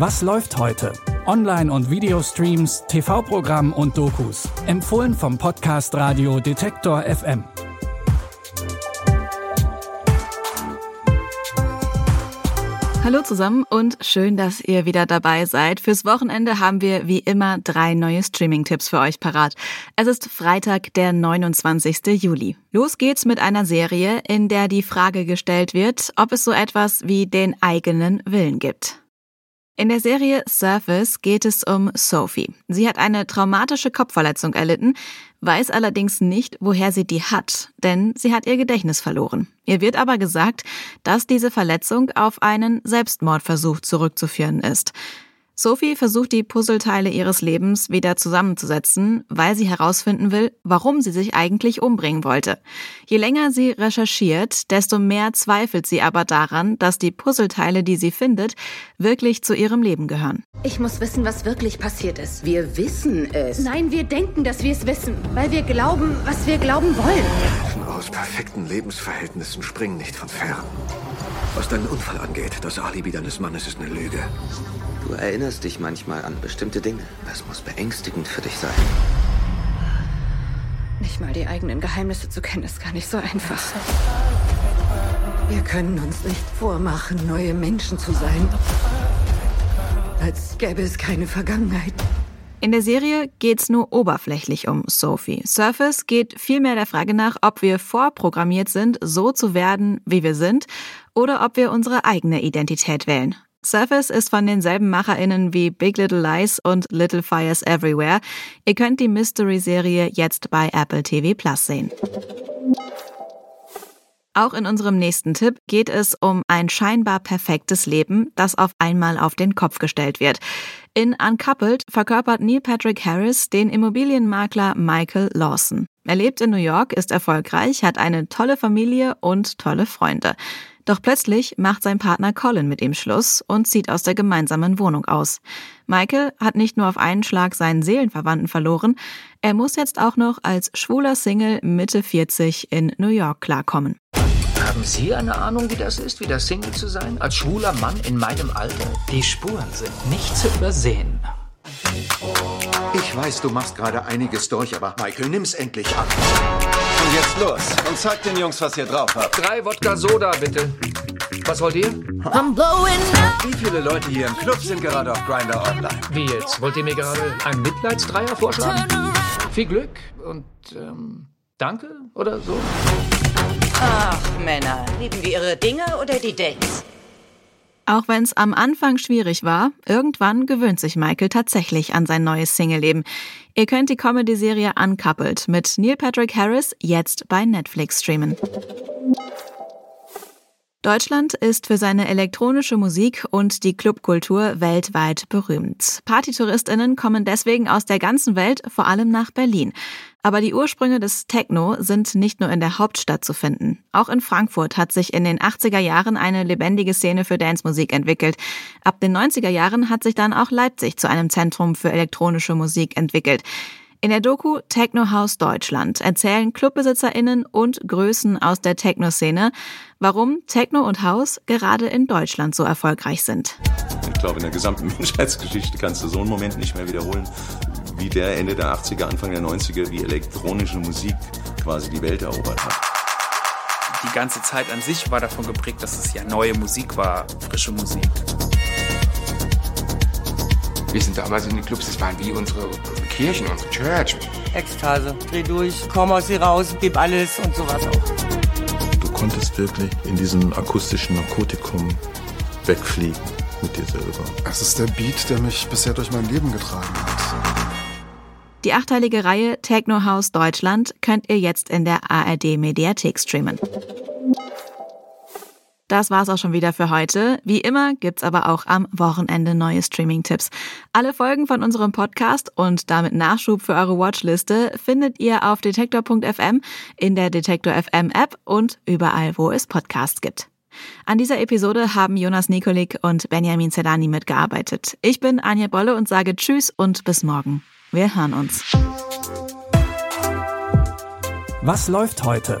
Was läuft heute? Online- und Videostreams, TV-Programm und Dokus. Empfohlen vom Podcast Radio Detektor FM. Hallo zusammen und schön, dass ihr wieder dabei seid. Fürs Wochenende haben wir wie immer drei neue Streaming-Tipps für euch parat. Es ist Freitag, der 29. Juli. Los geht's mit einer Serie, in der die Frage gestellt wird, ob es so etwas wie den eigenen Willen gibt. In der Serie Surface geht es um Sophie. Sie hat eine traumatische Kopfverletzung erlitten, weiß allerdings nicht, woher sie die hat, denn sie hat ihr Gedächtnis verloren. Ihr wird aber gesagt, dass diese Verletzung auf einen Selbstmordversuch zurückzuführen ist. Sophie versucht die Puzzleteile ihres Lebens wieder zusammenzusetzen, weil sie herausfinden will, warum sie sich eigentlich umbringen wollte. Je länger sie recherchiert, desto mehr zweifelt sie aber daran, dass die Puzzleteile, die sie findet, wirklich zu ihrem Leben gehören. Ich muss wissen, was wirklich passiert ist. Wir wissen es. Nein, wir denken, dass wir es wissen, weil wir glauben, was wir glauben wollen. Menschen aus perfekten Lebensverhältnissen springen nicht von fern. Was deinen Unfall angeht, das Alibi deines Mannes ist eine Lüge. Du erinnerst dich manchmal an bestimmte Dinge. Das muss beängstigend für dich sein. Nicht mal die eigenen Geheimnisse zu kennen, ist gar nicht so einfach. Wir können uns nicht vormachen, neue Menschen zu sein. Als gäbe es keine Vergangenheit. In der Serie geht's nur oberflächlich um Sophie. Surface geht vielmehr der Frage nach, ob wir vorprogrammiert sind, so zu werden, wie wir sind, oder ob wir unsere eigene Identität wählen. Surface ist von denselben MacherInnen wie Big Little Lies und Little Fires Everywhere. Ihr könnt die Mystery-Serie jetzt bei Apple TV Plus sehen. Auch in unserem nächsten Tipp geht es um ein scheinbar perfektes Leben, das auf einmal auf den Kopf gestellt wird. In Uncoupled verkörpert Neil Patrick Harris den Immobilienmakler Michael Lawson. Er lebt in New York, ist erfolgreich, hat eine tolle Familie und tolle Freunde. Doch plötzlich macht sein Partner Colin mit ihm Schluss und zieht aus der gemeinsamen Wohnung aus. Michael hat nicht nur auf einen Schlag seinen Seelenverwandten verloren, er muss jetzt auch noch als schwuler Single Mitte 40 in New York klarkommen. Haben Sie eine Ahnung, wie das ist, wieder Single zu sein? Als schwuler Mann in meinem Alter? Die Spuren sind nicht zu übersehen. Ich weiß, du machst gerade einiges durch, aber Michael, nimm's endlich an. Und jetzt los und zeigt den Jungs, was ihr drauf habt. Drei Wodka Soda, bitte. Was wollt ihr? Wie viele Leute hier im Club sind gerade auf Grinder Online? Wie jetzt? Wollt ihr mir gerade einen Mitleidsdreier vorschlagen? Viel Glück und ähm, danke oder so? Ach, Männer, lieben wir ihre Dinge oder die Dates? Auch wenn es am Anfang schwierig war, irgendwann gewöhnt sich Michael tatsächlich an sein neues Single-Leben. Ihr könnt die Comedy-Serie Uncoupled mit Neil Patrick Harris jetzt bei Netflix streamen. Deutschland ist für seine elektronische Musik und die Clubkultur weltweit berühmt. Partytouristinnen kommen deswegen aus der ganzen Welt, vor allem nach Berlin. Aber die Ursprünge des Techno sind nicht nur in der Hauptstadt zu finden. Auch in Frankfurt hat sich in den 80er Jahren eine lebendige Szene für Dancemusik entwickelt. Ab den 90er Jahren hat sich dann auch Leipzig zu einem Zentrum für elektronische Musik entwickelt. In der Doku Techno House Deutschland erzählen ClubbesitzerInnen und Größen aus der Techno-Szene, warum Techno und House gerade in Deutschland so erfolgreich sind. Ich glaube, in der gesamten Menschheitsgeschichte kannst du so einen Moment nicht mehr wiederholen, wie der Ende der 80er, Anfang der 90er, wie elektronische Musik quasi die Welt erobert hat. Die ganze Zeit an sich war davon geprägt, dass es ja neue Musik war, frische Musik. Wir sind damals in den Clubs, das waren wie unsere Kirchen, unsere Church. Ekstase, dreh durch, komm aus hier raus, gib alles und sowas auch. Du konntest wirklich in diesem akustischen Narkotikum wegfliegen mit dir selber. Es ist der Beat, der mich bisher durch mein Leben getragen hat. Die achteilige Reihe Techno House Deutschland könnt ihr jetzt in der ARD Mediathek streamen. Das war's auch schon wieder für heute. Wie immer gibt's aber auch am Wochenende neue Streaming-Tipps. Alle Folgen von unserem Podcast und damit Nachschub für eure Watchliste findet ihr auf detektor.fm, in der Detektor FM App und überall, wo es Podcasts gibt. An dieser Episode haben Jonas Nikolik und Benjamin Zedani mitgearbeitet. Ich bin Anja Bolle und sage Tschüss und bis morgen. Wir hören uns. Was läuft heute?